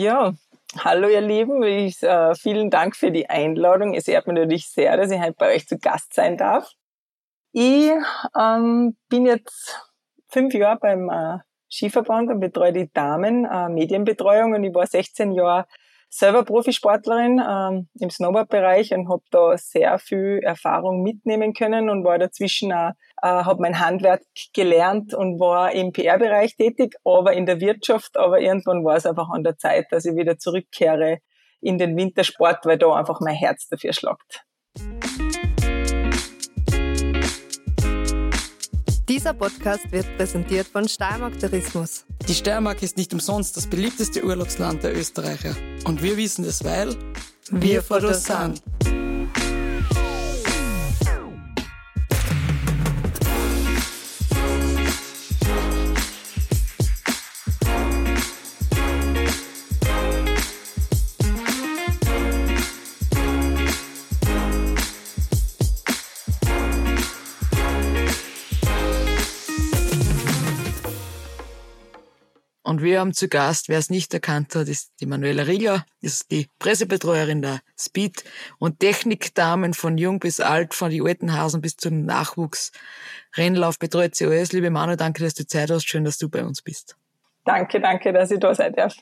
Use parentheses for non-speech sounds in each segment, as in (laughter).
Ja, hallo ihr Lieben. Ich, äh, vielen Dank für die Einladung. Es ehrt mich natürlich sehr, dass ich heute bei euch zu Gast sein darf. Ich ähm, bin jetzt fünf Jahre beim äh, Skiverband und betreue die Damen äh, Medienbetreuung und ich war 16 Jahre selber Profisportlerin ähm, im Snowboard-Bereich und habe da sehr viel Erfahrung mitnehmen können und war dazwischen auch, äh, habe mein Handwerk gelernt und war im PR-Bereich tätig, aber in der Wirtschaft. Aber irgendwann war es einfach an der Zeit, dass ich wieder zurückkehre in den Wintersport, weil da einfach mein Herz dafür schlagt. Dieser Podcast wird präsentiert von Steiermark Tourismus. Die Steiermark ist nicht umsonst das beliebteste Urlaubsland der Österreicher. Und wir wissen es, weil wir vor das sind. Haben zu Gast, wer es nicht erkannt hat, ist die Manuela Riegler, ist die Pressebetreuerin der Speed und Technikdamen von jung bis alt, von die alten Hasen bis zum Nachwuchs. Rennlauf betreut COS. Liebe Manu, danke, dass du Zeit hast. Schön, dass du bei uns bist. Danke, danke, dass ich da sein darf.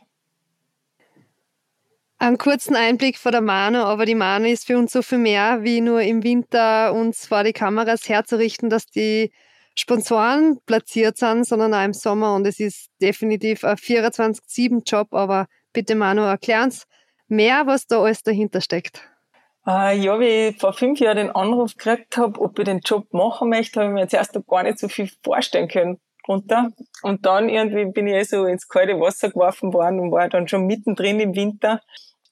Einen kurzen Einblick vor der Manu, aber die Manu ist für uns so viel mehr, wie nur im Winter uns vor die Kameras herzurichten, dass die Sponsoren platziert sind, sondern auch im Sommer. Und es ist definitiv ein 24-7-Job. Aber bitte Manu, erklären's mehr, was da alles dahinter steckt. Äh, ja, wie ich vor fünf Jahren den Anruf gekriegt habe, ob ich den Job machen möchte, habe ich mir jetzt erst gar nicht so viel vorstellen können. Runter. Und dann irgendwie bin ich eh so ins kalte Wasser geworfen worden und war dann schon mittendrin im Winter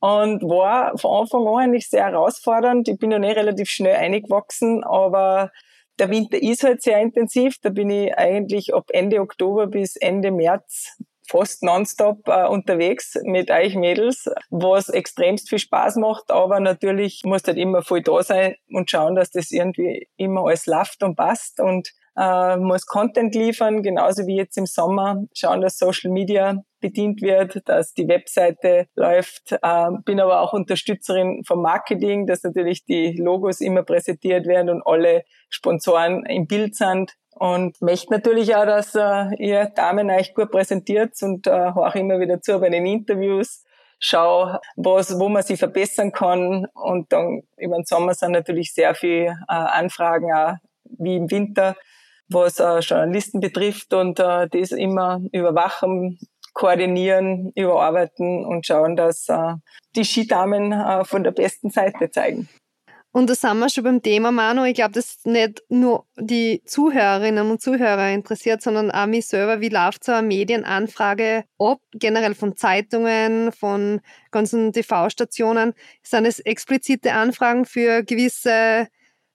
und war von Anfang an eigentlich sehr herausfordernd. Ich bin ja nicht relativ schnell eingewachsen, aber der Winter ist halt sehr intensiv. Da bin ich eigentlich ab Ende Oktober bis Ende März fast nonstop äh, unterwegs mit euch Mädels, was extremst viel Spaß macht, aber natürlich muss halt immer voll da sein und schauen, dass das irgendwie immer alles läuft und passt und äh, muss Content liefern, genauso wie jetzt im Sommer, schauen, dass Social Media bedient wird, dass die Webseite läuft. Äh, bin aber auch Unterstützerin vom Marketing, dass natürlich die Logos immer präsentiert werden und alle Sponsoren im Bild sind. Und möchte natürlich auch, dass äh, ihr Damen euch gut präsentiert und äh, auch immer wieder zu bei den Interviews. Schau, was, wo man sich verbessern kann. Und dann über den Sommer sind natürlich sehr viele äh, Anfragen auch, wie im Winter was äh, Journalisten betrifft und äh, das immer überwachen, koordinieren, überarbeiten und schauen, dass äh, die Skidamen äh, von der besten Seite zeigen. Und da sind wir schon beim Thema, Manu. Ich glaube, das nicht nur die Zuhörerinnen und Zuhörer interessiert, sondern auch mich selber. Wie läuft so eine Medienanfrage ab? Generell von Zeitungen, von ganzen TV-Stationen. Sind es explizite Anfragen für gewisse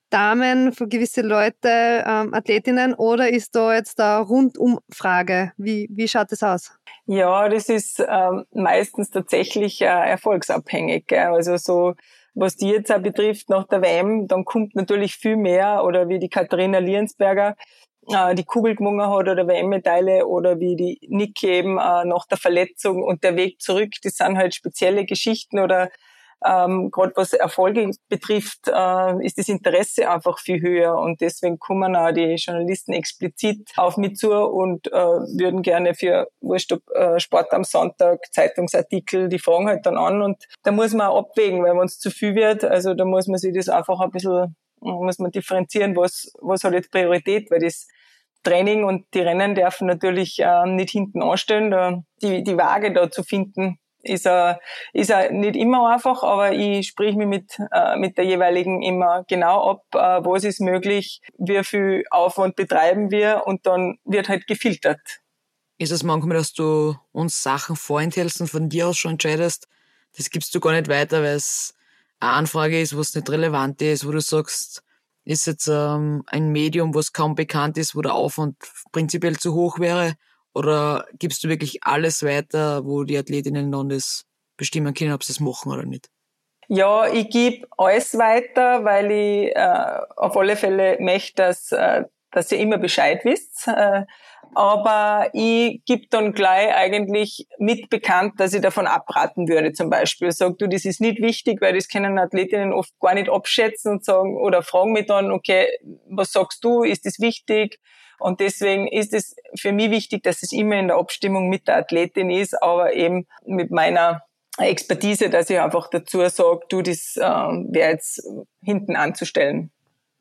Damen, für gewisse Leute, ähm, Athletinnen oder ist da jetzt da Rundumfrage? Wie, wie schaut das aus? Ja, das ist ähm, meistens tatsächlich äh, erfolgsabhängig. Gell? Also so, was die jetzt auch betrifft, nach der WM, dann kommt natürlich viel mehr oder wie die Katharina Liensberger äh, die Kugel gewungen hat oder WM-Medaille oder wie die Nick eben äh, nach der Verletzung und der Weg zurück, das sind halt spezielle Geschichten oder ähm, gerade was Erfolge betrifft, äh, ist das Interesse einfach viel höher und deswegen kommen auch die Journalisten explizit auf mich zu und äh, würden gerne für Wurscht, äh, Sport am Sonntag, Zeitungsartikel, die fragen halt dann an und da muss man auch abwägen, weil wenn es zu viel wird, also da muss man sich das einfach ein bisschen, muss man differenzieren, was, was hat jetzt Priorität, weil das Training und die Rennen dürfen natürlich äh, nicht hinten anstellen, da die, die Waage da zu finden, ist er ist er nicht immer einfach, aber ich sprich mich mit äh, mit der jeweiligen immer genau ab, äh, was ist möglich, wie viel Aufwand betreiben wir und dann wird halt gefiltert. Ist es manchmal, dass du uns Sachen vorenthältst und von dir aus schon entscheidest, das gibst du gar nicht weiter, weil es eine Anfrage ist, was nicht relevant ist, wo du sagst, ist jetzt ähm, ein Medium, was kaum bekannt ist, wo der Aufwand prinzipiell zu hoch wäre oder gibst du wirklich alles weiter, wo die Athletinnen dann das bestimmen können, ob sie es machen oder nicht? Ja, ich gebe alles weiter, weil ich äh, auf alle Fälle möchte, dass, äh, dass ihr immer Bescheid wisst. Äh, aber ich gebe dann gleich eigentlich mit bekannt, dass ich davon abraten würde zum Beispiel. Sag du, das ist nicht wichtig, weil das können Athletinnen oft gar nicht abschätzen und sagen oder fragen mich dann, okay, was sagst du, ist das wichtig? Und deswegen ist es für mich wichtig, dass es immer in der Abstimmung mit der Athletin ist, aber eben mit meiner Expertise, dass ich einfach dazu sage, du, das äh, wäre jetzt hinten anzustellen.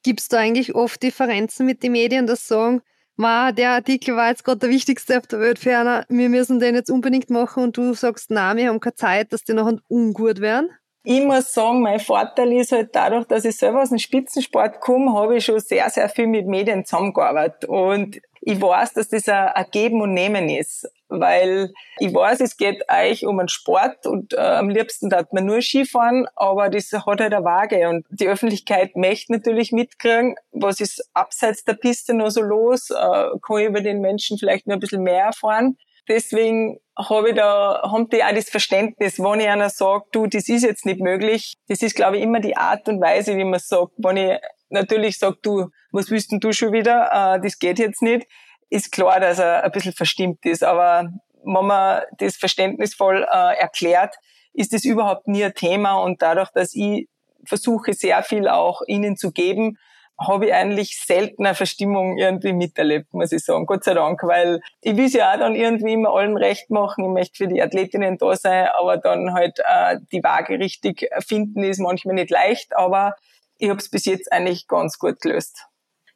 Gibt es da eigentlich oft Differenzen mit den Medien, dass sagen, Ma, der Artikel war jetzt gerade der wichtigste auf der Welt für wir müssen den jetzt unbedingt machen und du sagst, na, wir haben keine Zeit, dass die noch ungut werden? Ich muss sagen, mein Vorteil ist halt dadurch, dass ich selber aus dem Spitzensport komme, habe ich schon sehr, sehr viel mit Medien zusammengearbeitet. Und ich weiß, dass das ein Geben und Nehmen ist, weil ich weiß, es geht eigentlich um einen Sport und äh, am liebsten darf man nur Skifahren, aber das hat halt eine Waage und die Öffentlichkeit möchte natürlich mitkriegen, was ist abseits der Piste noch so los, äh, kann ich über den Menschen vielleicht nur ein bisschen mehr erfahren. Deswegen habe ich da, haben die auch das Verständnis, wenn ich einer sage, du, das ist jetzt nicht möglich. Das ist, glaube ich, immer die Art und Weise, wie man sagt. Wenn ich natürlich sage, du, was willst denn du schon wieder? Äh, das geht jetzt nicht. Ist klar, dass er ein bisschen verstimmt ist. Aber wenn man das verständnisvoll äh, erklärt, ist das überhaupt nie ein Thema. Und dadurch, dass ich versuche, sehr viel auch ihnen zu geben, habe ich eigentlich selten eine Verstimmung irgendwie miterlebt, muss ich sagen. Gott sei Dank, weil ich will ja auch dann irgendwie immer allen recht machen. Ich möchte für die Athletinnen da sein, aber dann halt äh, die Waage richtig finden ist manchmal nicht leicht, aber ich habe es bis jetzt eigentlich ganz gut gelöst.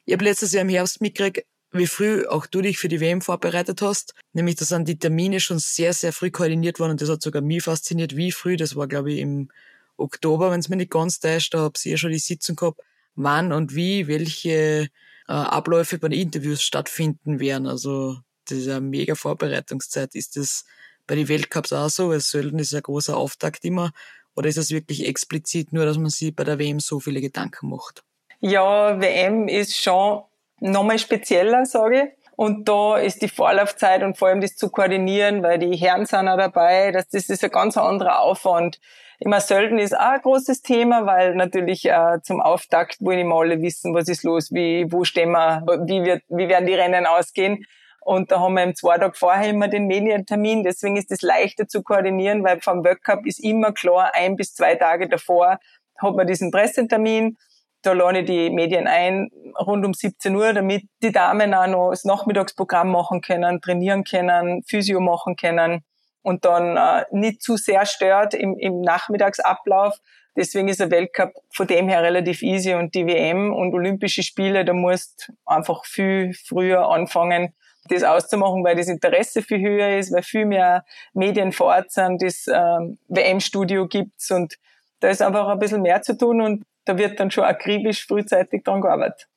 Ich habe letztes Jahr im Herbst mitgekriegt, wie früh auch du dich für die WM vorbereitet hast. Nämlich, da sind die Termine schon sehr, sehr früh koordiniert worden und das hat sogar mich fasziniert, wie früh. Das war, glaube ich, im Oktober, wenn es mir nicht ganz täuscht. Da habe ich ja schon die Sitzung gehabt wann und wie welche äh, Abläufe bei den Interviews stattfinden werden. Also eine mega Vorbereitungszeit. Ist das bei den Weltcups auch so? Weil Sölden ist ein großer Auftakt immer. Oder ist das wirklich explizit nur, dass man sich bei der WM so viele Gedanken macht? Ja, WM ist schon nochmal spezieller, sage ich. Und da ist die Vorlaufzeit und vor allem das zu koordinieren, weil die Herren sind auch dabei, das, das ist ein ganz anderer Aufwand. Immer Sölden ist auch ein großes Thema, weil natürlich äh, zum Auftakt wollen immer alle wissen, was ist los, wie, wo stehen wir, wie, wird, wie werden die Rennen ausgehen. Und da haben wir im zwei Tage vorher immer den Medientermin. Deswegen ist es leichter zu koordinieren, weil vom Workup ist immer klar, ein bis zwei Tage davor hat man diesen Pressetermin. Da lade ich die Medien ein, rund um 17 Uhr, damit die Damen auch noch das Nachmittagsprogramm machen können, trainieren können, Physio machen können und dann äh, nicht zu sehr stört im, im Nachmittagsablauf. Deswegen ist der Weltcup von dem her relativ easy und die WM und Olympische Spiele, da musst einfach viel früher anfangen, das auszumachen, weil das Interesse viel höher ist, weil viel mehr Medien vor Ort sind, das ähm, WM-Studio gibt's und da ist einfach ein bisschen mehr zu tun und da wird dann schon akribisch frühzeitig dran gearbeitet.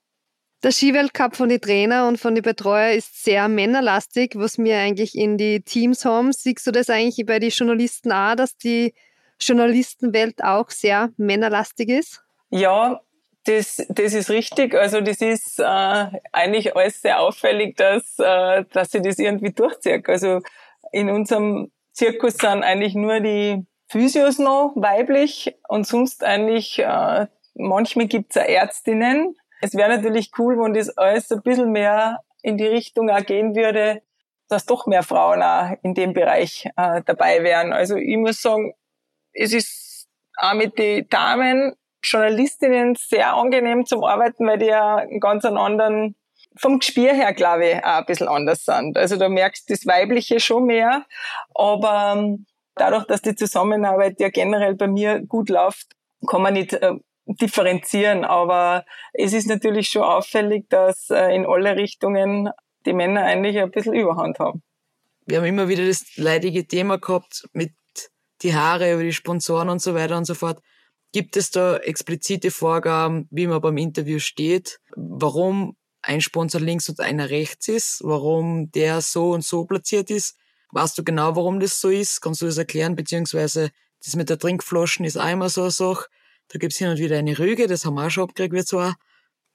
Der Skiweltcup von den Trainer und von den Betreuer ist sehr männerlastig, was wir eigentlich in die Teams haben. Siehst du das eigentlich bei den Journalisten auch, dass die Journalistenwelt auch sehr männerlastig ist? Ja, das, das ist richtig. Also das ist äh, eigentlich alles sehr auffällig, dass, äh, dass sie das irgendwie durchzieht. Also in unserem Zirkus sind eigentlich nur die Physios noch weiblich und sonst eigentlich äh, manchmal gibt's auch Ärztinnen, es wäre natürlich cool, wenn das alles ein bisschen mehr in die Richtung auch gehen würde, dass doch mehr Frauen auch in dem Bereich äh, dabei wären. Also ich muss sagen, es ist auch mit den Damen, Journalistinnen sehr angenehm zum Arbeiten, weil die ja einen ganz anderen, vom Gespür her, glaube ich, auch ein bisschen anders sind. Also da merkst du das Weibliche schon mehr, aber ähm, dadurch, dass die Zusammenarbeit ja generell bei mir gut läuft, kann man nicht äh, differenzieren, aber es ist natürlich schon auffällig, dass äh, in alle Richtungen die Männer eigentlich ein bisschen Überhand haben. Wir haben immer wieder das leidige Thema gehabt mit die Haare über die Sponsoren und so weiter und so fort. Gibt es da explizite Vorgaben, wie man beim Interview steht? Warum ein Sponsor links und einer rechts ist? Warum der so und so platziert ist? Weißt du genau, warum das so ist? Kannst du das erklären? Beziehungsweise das mit der Trinkflaschen ist immer so eine Sache. Da gibt's hin und wieder eine Rüge, das haben wir auch schon abgekriegt, wie zwar,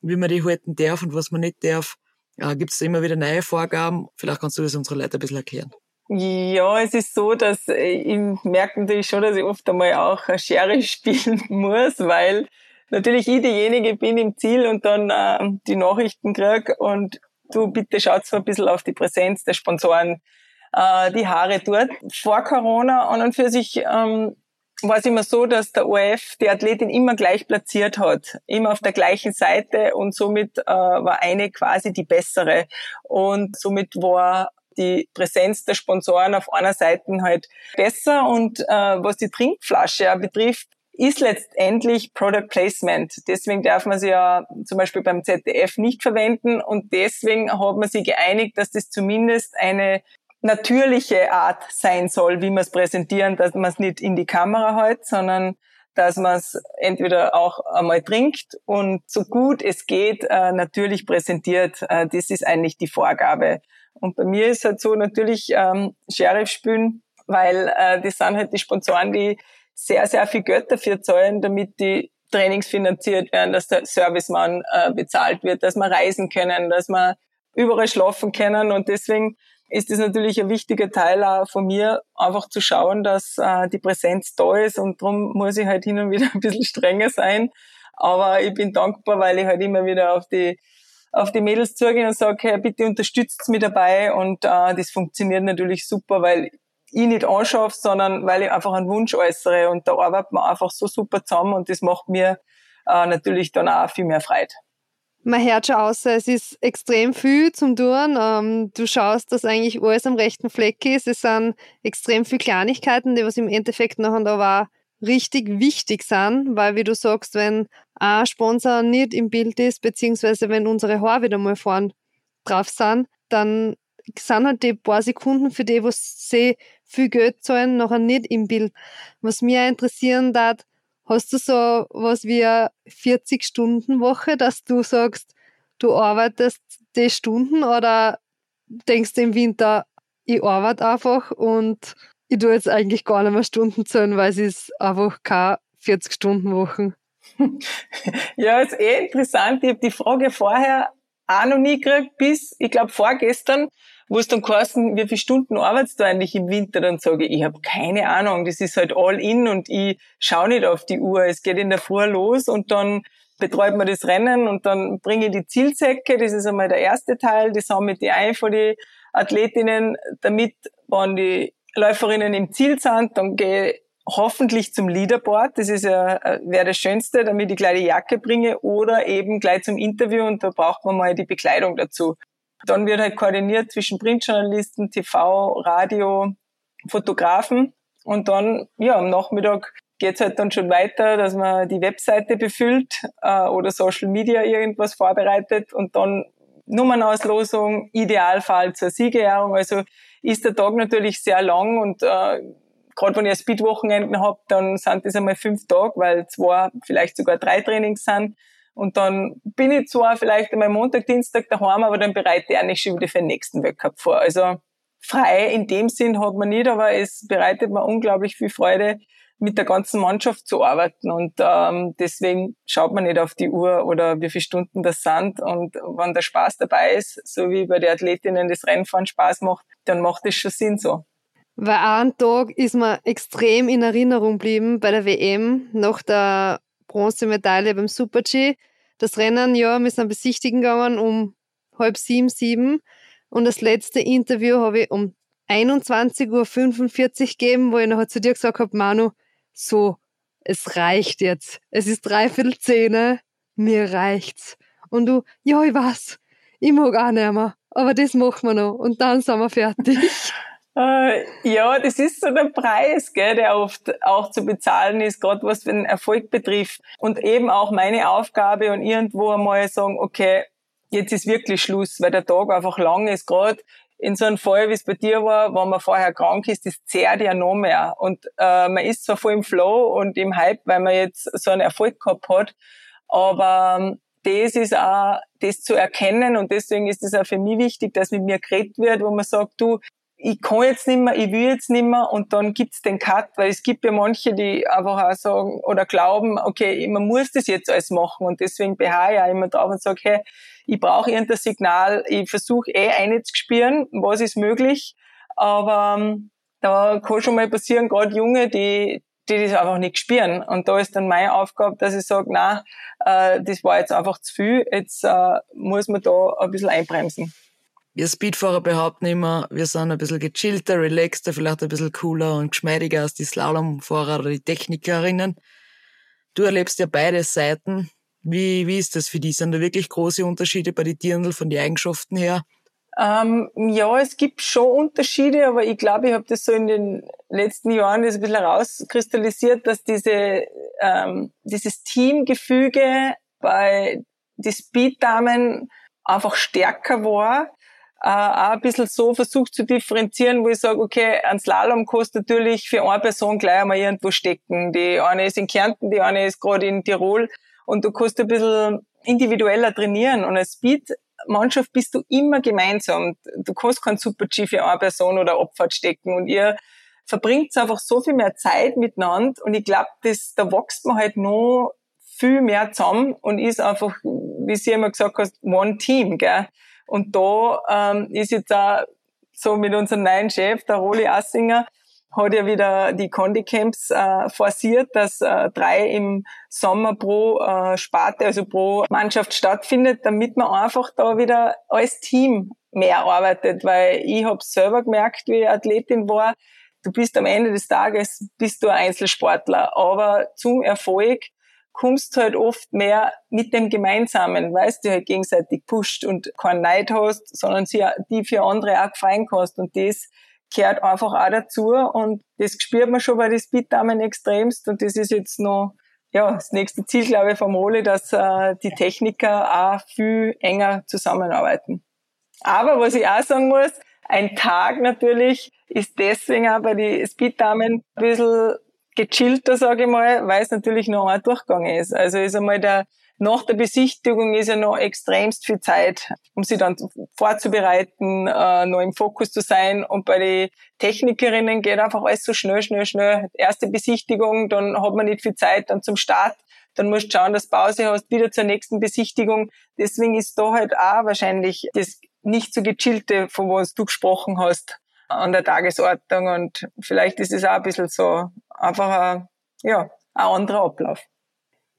wie man die halten darf und was man nicht darf. Äh, gibt's da immer wieder neue Vorgaben? Vielleicht kannst du das unsere Leute ein bisschen erklären. Ja, es ist so, dass äh, ich merke natürlich schon, dass ich oft einmal auch eine Schere (laughs) spielen muss, weil natürlich ich diejenige bin im Ziel und dann äh, die Nachrichten krieg und du bitte schaut so ein bisschen auf die Präsenz der Sponsoren, äh, die Haare dort. Vor Corona an und für sich ähm, war es immer so, dass der ORF die Athletin immer gleich platziert hat, immer auf der gleichen Seite und somit äh, war eine quasi die bessere. Und somit war die Präsenz der Sponsoren auf einer Seite halt besser. Und äh, was die Trinkflasche ja betrifft, ist letztendlich Product Placement. Deswegen darf man sie ja zum Beispiel beim ZDF nicht verwenden. Und deswegen hat man sich geeinigt, dass das zumindest eine natürliche Art sein soll, wie man es präsentieren, dass man es nicht in die Kamera hält, sondern dass man es entweder auch einmal trinkt und so gut es geht äh, natürlich präsentiert. Äh, das ist eigentlich die Vorgabe. Und bei mir ist halt so natürlich ähm, Sheriff spielen, weil äh, das sind halt die Sponsoren, die sehr, sehr viel Geld dafür zahlen, damit die Trainings finanziert werden, dass der Servicemann äh, bezahlt wird, dass wir reisen können, dass wir überall schlafen können. Und deswegen ist es natürlich ein wichtiger Teil auch von mir, einfach zu schauen, dass äh, die Präsenz da ist und darum muss ich halt hin und wieder (laughs) ein bisschen strenger sein. Aber ich bin dankbar, weil ich halt immer wieder auf die auf die Mädels zugehe und sage, hey, bitte unterstützt mich dabei und äh, das funktioniert natürlich super, weil ich nicht anschaffe, sondern weil ich einfach einen Wunsch äußere und da arbeitet man einfach so super zusammen und das macht mir äh, natürlich dann auch viel mehr Freude. Man hört schon aus, es ist extrem viel zum Tun. Ähm, du schaust, dass eigentlich alles am rechten Fleck ist. Es sind extrem viele Kleinigkeiten, die was im Endeffekt nachher aber richtig wichtig sind, weil wie du sagst, wenn ein Sponsor nicht im Bild ist, beziehungsweise wenn unsere Haare wieder mal vorn drauf sind, dann sind halt die paar Sekunden für die, was sie viel Geld zahlen, nachher nicht im Bild. Was mir interessieren darf, Hast du so was wie eine 40-Stunden-Woche, dass du sagst, du arbeitest die Stunden oder denkst du im Winter, ich arbeite einfach und ich tue jetzt eigentlich gar nicht mehr Stunden zählen, weil es ist einfach keine 40-Stunden-Wochen. (laughs) ja, ist eh interessant. Ich habe die Frage vorher auch noch nie gekriegt, bis, ich glaube, vorgestern wo es dann kosten, wie viele Stunden arbeitest du eigentlich im Winter? Dann sage ich, ich habe keine Ahnung, das ist halt all in und ich schaue nicht auf die Uhr. Es geht in der Früh los und dann betreut man das Rennen und dann bringe ich die Zielsäcke, das ist einmal der erste Teil, die sammle ich die ein von die Athletinnen, damit, wenn die Läuferinnen im Ziel sind, dann gehe ich hoffentlich zum Leaderboard, das ist ja, äh, wäre das Schönste, damit ich gleich die Jacke bringe oder eben gleich zum Interview und da braucht man mal die Bekleidung dazu. Dann wird halt koordiniert zwischen Printjournalisten, TV, Radio, Fotografen. Und dann, ja, am Nachmittag geht's halt dann schon weiter, dass man die Webseite befüllt äh, oder Social Media irgendwas vorbereitet und dann Nummernauslosung, Idealfall zur Siegerehrung. Also ist der Tag natürlich sehr lang und äh, gerade wenn ihr Speedwochenenden habt, dann sind das einmal fünf Tage, weil zwei, vielleicht sogar drei Trainings sind. Und dann bin ich zwar vielleicht einmal Montag, Dienstag daheim, aber dann bereite ich eigentlich schon wieder für den nächsten Weltcup vor. Also frei in dem Sinn hat man nicht, aber es bereitet mir unglaublich viel Freude, mit der ganzen Mannschaft zu arbeiten. Und ähm, deswegen schaut man nicht auf die Uhr oder wie viele Stunden das sind. Und wenn der Spaß dabei ist, so wie bei den Athletinnen das Rennfahren Spaß macht, dann macht es schon Sinn so. Weil ein Tag ist mir extrem in Erinnerung geblieben bei der WM nach der Bronzemedaille beim Super-G. Das Rennen, ja, wir sind besichtigen gegangen um halb sieben, sieben. Und das letzte Interview habe ich um 21.45 Uhr gegeben, wo ich noch zu dir gesagt habe, Manu, so, es reicht jetzt. Es ist dreiviertel zehn, mir reicht's. Und du, ja, ich weiß, ich mag auch nicht mehr, aber das machen wir noch und dann sind wir fertig. (laughs) Äh, ja, das ist so der Preis, gell, der oft auch zu bezahlen ist, gerade was den Erfolg betrifft. Und eben auch meine Aufgabe und irgendwo einmal sagen, okay, jetzt ist wirklich Schluss, weil der Tag einfach lang ist. Gerade in so einem Fall, wie es bei dir war, wenn man vorher krank ist, das zehrt ja noch mehr. Und äh, man ist zwar voll im Flow und im Hype, weil man jetzt so einen Erfolg gehabt hat, aber ähm, das ist auch das zu erkennen und deswegen ist es auch für mich wichtig, dass mit mir geredet wird, wo man sagt, du, ich kann jetzt nicht mehr, ich will jetzt nicht mehr und dann gibt's den Cut, weil es gibt ja manche, die einfach auch sagen oder glauben, okay, man muss das jetzt alles machen und deswegen beharre ich auch immer drauf und sage, hey, ich brauche irgendein Signal, ich versuche eh einzuspüren, was ist möglich, aber ähm, da kann schon mal passieren, gerade Junge, die die das einfach nicht spüren. Und da ist dann meine Aufgabe, dass ich sage, na, äh, das war jetzt einfach zu viel, jetzt äh, muss man da ein bisschen einbremsen. Wir Speedfahrer behaupten immer, wir sind ein bisschen gechillter, relaxter, vielleicht ein bisschen cooler und geschmeidiger als die Slalomfahrer oder die Technikerinnen. Du erlebst ja beide Seiten. Wie, wie ist das für die? Sind da wirklich große Unterschiede bei den Dirndl von den Eigenschaften her? Ähm, ja, es gibt schon Unterschiede, aber ich glaube, ich habe das so in den letzten Jahren ein bisschen herauskristallisiert, dass diese, ähm, dieses Teamgefüge bei die Speeddamen einfach stärker war. Äh, auch ein bisschen so versucht zu differenzieren, wo ich sage, okay, ein Slalom kostet natürlich für eine Person gleich einmal irgendwo stecken. Die eine ist in Kärnten, die eine ist gerade in Tirol und du kannst ein bisschen individueller trainieren. Und als Speed Mannschaft bist du immer gemeinsam. Du kannst kein Super-G für eine Person oder Abfahrt stecken und ihr verbringt einfach so viel mehr Zeit miteinander und ich glaube, das, da wächst man halt noch viel mehr zusammen und ist einfach, wie sie immer gesagt hast, one team, gell? Und da ähm, ist jetzt auch so mit unserem neuen Chef, der Roli Assinger, hat ja wieder die Condi-Camps äh, forciert, dass äh, drei im Sommer pro äh, Sparte, also pro Mannschaft stattfindet, damit man einfach da wieder als Team mehr arbeitet, weil ich habe selber gemerkt, wie ich Athletin war, du bist am Ende des Tages bist du ein Einzelsportler, aber zum Erfolg kommst halt oft mehr mit dem Gemeinsamen, weißt du halt gegenseitig pusht und keinen Neid hast, sondern sie die für andere auch gefallen kannst. Und das gehört einfach auch dazu. Und das spürt man schon bei den Speeddamen extremst. Und das ist jetzt noch ja, das nächste Ziel, glaube ich, vom Ole, dass äh, die Techniker auch viel enger zusammenarbeiten. Aber was ich auch sagen muss, ein Tag natürlich ist deswegen auch bei den Speeddamen ein bisschen gechillter, sage ich mal, weil es natürlich noch ein Durchgang ist. Also ist einmal der nach der Besichtigung ist ja noch extremst viel Zeit, um sie dann vorzubereiten, äh, noch im Fokus zu sein. Und bei den Technikerinnen geht einfach alles so schnell, schnell, schnell. Erste Besichtigung, dann hat man nicht viel Zeit, dann zum Start. Dann musst du schauen, dass du Pause hast, wieder zur nächsten Besichtigung. Deswegen ist da halt auch wahrscheinlich das nicht so gechillte, von was du gesprochen hast, an der Tagesordnung. Und vielleicht ist es auch ein bisschen so einfach ein, ja, ein anderer Ablauf.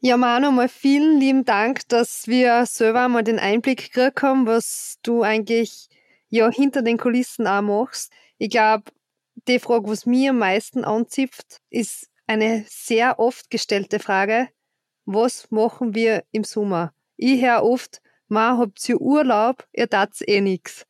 Ja, Manu, mal vielen lieben Dank, dass wir selber mal den Einblick gekriegt haben, was du eigentlich ja hinter den Kulissen auch machst. Ich glaube, die Frage, was mir am meisten anzipft, ist eine sehr oft gestellte Frage. Was machen wir im Sommer? Ich höre oft, ma, habt ihr Urlaub, ihr tat's eh nix.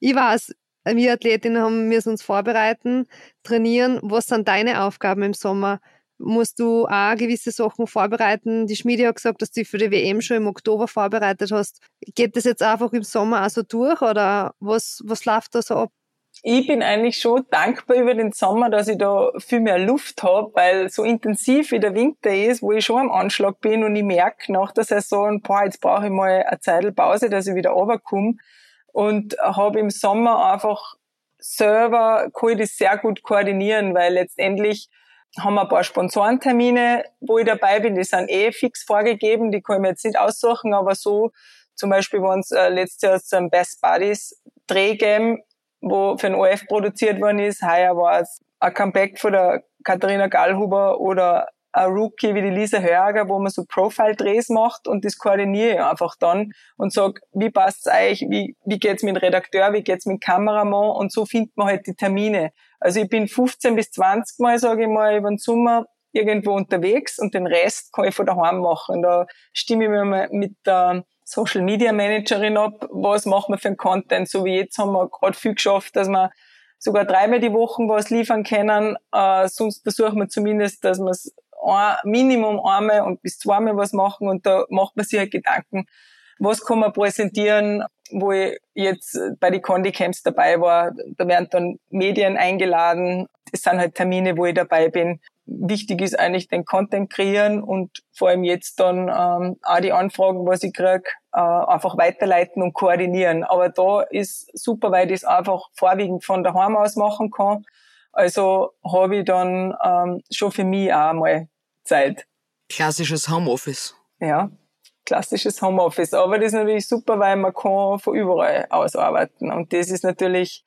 Ich weiß, wir Athletinnen haben müssen uns vorbereiten, trainieren. Was sind deine Aufgaben im Sommer? musst du auch gewisse Sachen vorbereiten. Die Schmiede hat gesagt, dass du dich für die WM schon im Oktober vorbereitet hast. Geht das jetzt einfach im Sommer auch so durch oder was, was läuft da so ab? Ich bin eigentlich schon dankbar über den Sommer, dass ich da viel mehr Luft habe, weil so intensiv wie der Winter ist, wo ich schon am Anschlag bin und ich merke nach der Saison, boah, jetzt brauche ich mal eine Zeit Pause, dass ich wieder runterkomme und habe im Sommer einfach selber, kann ich das sehr gut koordinieren, weil letztendlich haben wir ein paar Sponsorentermine, wo ich dabei bin, die sind eh fix vorgegeben, die kann ich mir jetzt nicht aussuchen, aber so zum Beispiel waren es äh, letztes Jahr zum Best Buddies Drehgame, wo für den OF produziert worden ist. Heuer war es ein Comeback von der Katharina Gallhuber oder ein Rookie wie die Lisa Hörger, wo man so Profile-Drehs macht und das koordiniere ich einfach dann und sag, wie passt's euch, wie, wie geht's mit dem Redakteur, wie geht's mit dem Kameramann und so findet man halt die Termine. Also ich bin 15 bis 20 Mal, sage ich mal, über den Sommer irgendwo unterwegs und den Rest kann ich von daheim machen. Da stimme ich mir mal mit der Social Media Managerin ab, was machen wir für einen Content. So wie jetzt haben wir gerade viel geschafft, dass wir sogar dreimal die Woche was liefern können. Äh, sonst versuchen wir zumindest, dass wir es ein, Minimum einmal und bis zweimal was machen und da macht man sich halt Gedanken, was kann man präsentieren, wo ich jetzt bei den Condi-Camps dabei war. Da werden dann Medien eingeladen. Das sind halt Termine, wo ich dabei bin. Wichtig ist eigentlich den Content kreieren und vor allem jetzt dann ähm, auch die Anfragen, was ich krieg, äh, einfach weiterleiten und koordinieren. Aber da ist super, weil ich das einfach vorwiegend von daheim aus machen kann. Also habe ich dann ähm, schon für mich auch mal Zeit. Klassisches Homeoffice. Ja, klassisches Homeoffice. Aber das ist natürlich super, weil man kann von überall aus arbeiten. Und das ist natürlich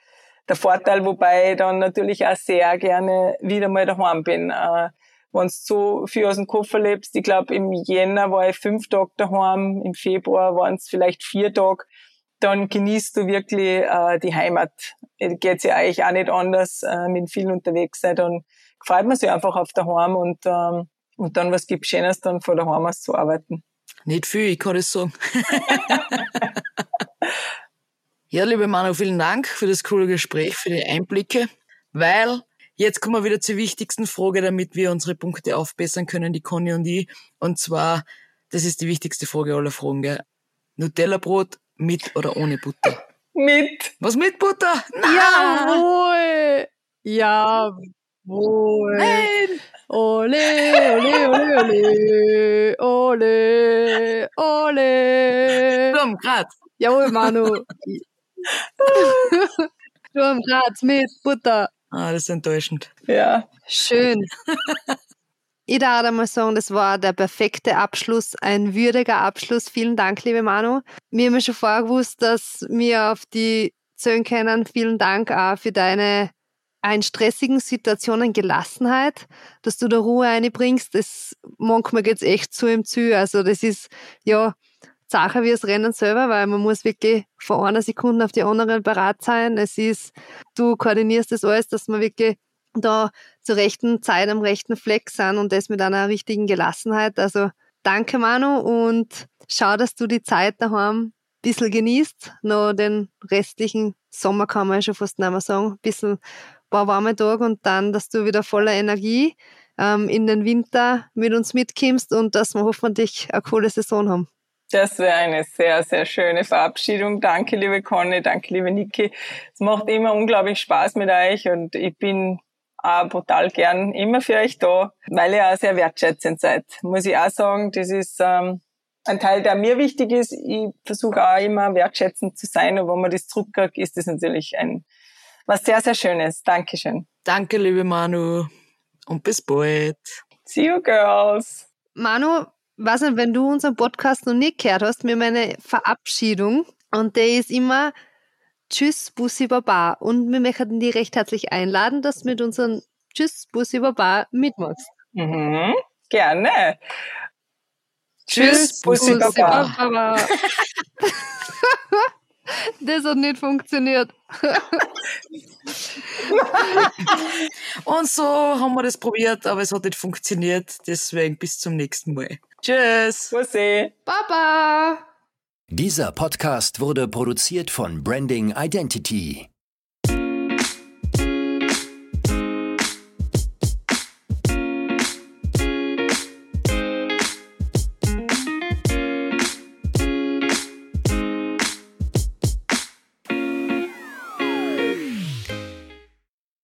der Vorteil, wobei ich dann natürlich auch sehr gerne wieder mal daheim bin. Äh, wenn du so viel aus dem Koffer lebst. Ich glaube, im Jänner war ich fünf Tage daheim, im Februar waren es vielleicht vier Tage. Dann genießt du wirklich äh, die Heimat. Geht's ja eigentlich auch nicht anders, äh, mit vielen unterwegs sein. Dann freut man sich einfach auf daheim und, ähm, und dann was gibt Schönes, dann von daheim aus zu arbeiten. Nicht viel, ich kann das sagen. (laughs) ja, liebe Manu, vielen Dank für das coole Gespräch, für die Einblicke, weil Jetzt kommen wir wieder zur wichtigsten Frage, damit wir unsere Punkte aufbessern können, die Conny und ich. Und zwar, das ist die wichtigste Frage aller Fragen, gell? Nutella-Brot mit oder ohne Butter? Mit. Was mit Butter? Jawohl! Jawohl! Nein! Ole, ole, ole, ole, ole, ole. Sturm, grad. Jawohl, Manu. (laughs) Sturm, Graz mit Butter. Ah, das ist enttäuschend. Ja. Schön. Ich darf einmal sagen, das war der perfekte Abschluss, ein würdiger Abschluss. Vielen Dank, liebe Manu. Wir haben ja schon vorher gewusst, dass wir auf die zählen können. Vielen Dank auch für deine in stressigen Situationen Gelassenheit, dass du da Ruhe einbringst. Das, manchmal geht's echt zu im Ziel. Also das ist, ja, Sache wie das Rennen selber, weil man muss wirklich von einer Sekunde auf die andere bereit sein. Es ist, du koordinierst das alles, dass man wirklich da zur rechten Zeit am rechten Fleck sind und das mit einer richtigen Gelassenheit. Also danke Manu und schau, dass du die Zeit daheim ein bisschen genießt. Noch den restlichen Sommer kann man ja schon fast nicht mehr sagen. Ein bisschen paar warme Tage und dann, dass du wieder voller Energie ähm, in den Winter mit uns mitkommst und dass wir hoffentlich eine coole Saison haben. Das wäre eine sehr, sehr schöne Verabschiedung. Danke, liebe Conny, danke, liebe Niki. Es macht immer unglaublich Spaß mit euch und ich bin auch brutal gern immer für euch da, weil ihr auch sehr wertschätzend seid. Muss ich auch sagen, das ist ähm, ein Teil, der mir wichtig ist. Ich versuche auch immer wertschätzend zu sein und wenn man das zurückkriegt, ist das natürlich ein was sehr, sehr Schönes. Dankeschön. Danke, liebe Manu. Und bis bald. See you, girls. Manu, weiß nicht, wenn du unseren Podcast noch nicht gehört hast, mir meine Verabschiedung und der ist immer Tschüss, Bussi Baba. Und wir möchten dich recht herzlich einladen, dass du mit unserem Tschüss, Bussi Baba mitmachst. Mhm, gerne. Tschüss, Bussi, Bussi Baba. Baba. (laughs) Das hat nicht funktioniert. (laughs) Und so haben wir das probiert, aber es hat nicht funktioniert. Deswegen bis zum nächsten Mal. Tschüss. Bussi. Baba. Dieser Podcast wurde produziert von Branding Identity.